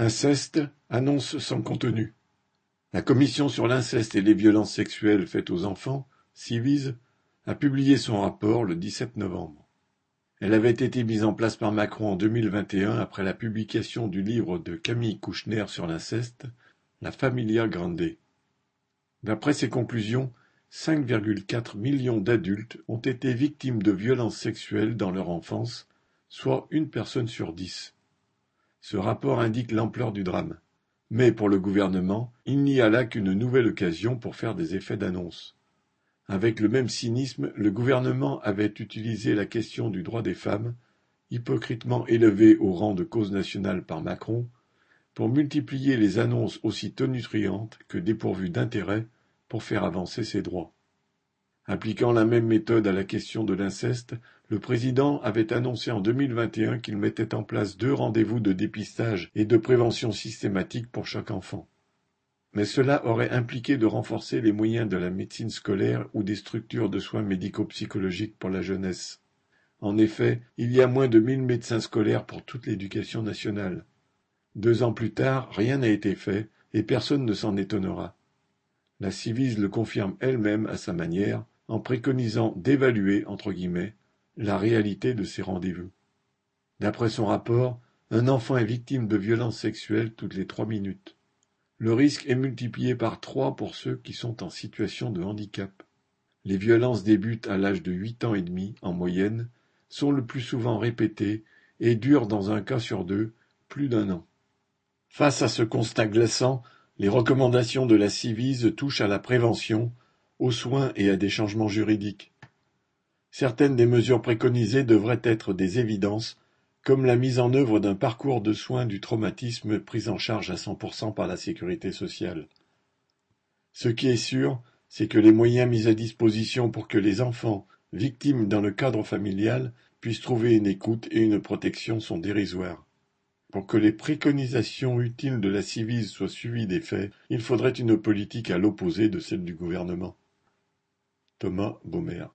Inceste, annonce sans contenu. La Commission sur l'inceste et les violences sexuelles faites aux enfants, Civise, a publié son rapport le 17 novembre. Elle avait été mise en place par Macron en 2021 après la publication du livre de Camille Kouchner sur l'inceste, La Familia Grande. D'après ses conclusions, 5,4 millions d'adultes ont été victimes de violences sexuelles dans leur enfance, soit une personne sur dix. Ce rapport indique l'ampleur du drame. Mais pour le gouvernement, il n'y a là qu'une nouvelle occasion pour faire des effets d'annonce. Avec le même cynisme, le gouvernement avait utilisé la question du droit des femmes, hypocritement élevée au rang de cause nationale par Macron, pour multiplier les annonces aussi tonitruantes que dépourvues d'intérêt pour faire avancer ses droits. Appliquant la même méthode à la question de l'inceste, le président avait annoncé en 2021 qu'il mettait en place deux rendez-vous de dépistage et de prévention systématique pour chaque enfant. Mais cela aurait impliqué de renforcer les moyens de la médecine scolaire ou des structures de soins médico-psychologiques pour la jeunesse. En effet, il y a moins de mille médecins scolaires pour toute l'éducation nationale. Deux ans plus tard, rien n'a été fait, et personne ne s'en étonnera. La Civise le confirme elle-même à sa manière, en préconisant d'évaluer, entre guillemets, la réalité de ces rendez-vous. D'après son rapport, un enfant est victime de violences sexuelles toutes les trois minutes. Le risque est multiplié par trois pour ceux qui sont en situation de handicap. Les violences débutent à l'âge de huit ans et demi, en moyenne, sont le plus souvent répétées et durent dans un cas sur deux plus d'un an. Face à ce constat glaçant, les recommandations de la Civise touchent à la prévention, aux soins et à des changements juridiques. Certaines des mesures préconisées devraient être des évidences, comme la mise en œuvre d'un parcours de soins du traumatisme pris en charge à 100% par la sécurité sociale. Ce qui est sûr, c'est que les moyens mis à disposition pour que les enfants, victimes dans le cadre familial, puissent trouver une écoute et une protection sont dérisoires. Pour que les préconisations utiles de la civise soient suivies des faits, il faudrait une politique à l'opposé de celle du gouvernement. Thomas Baumer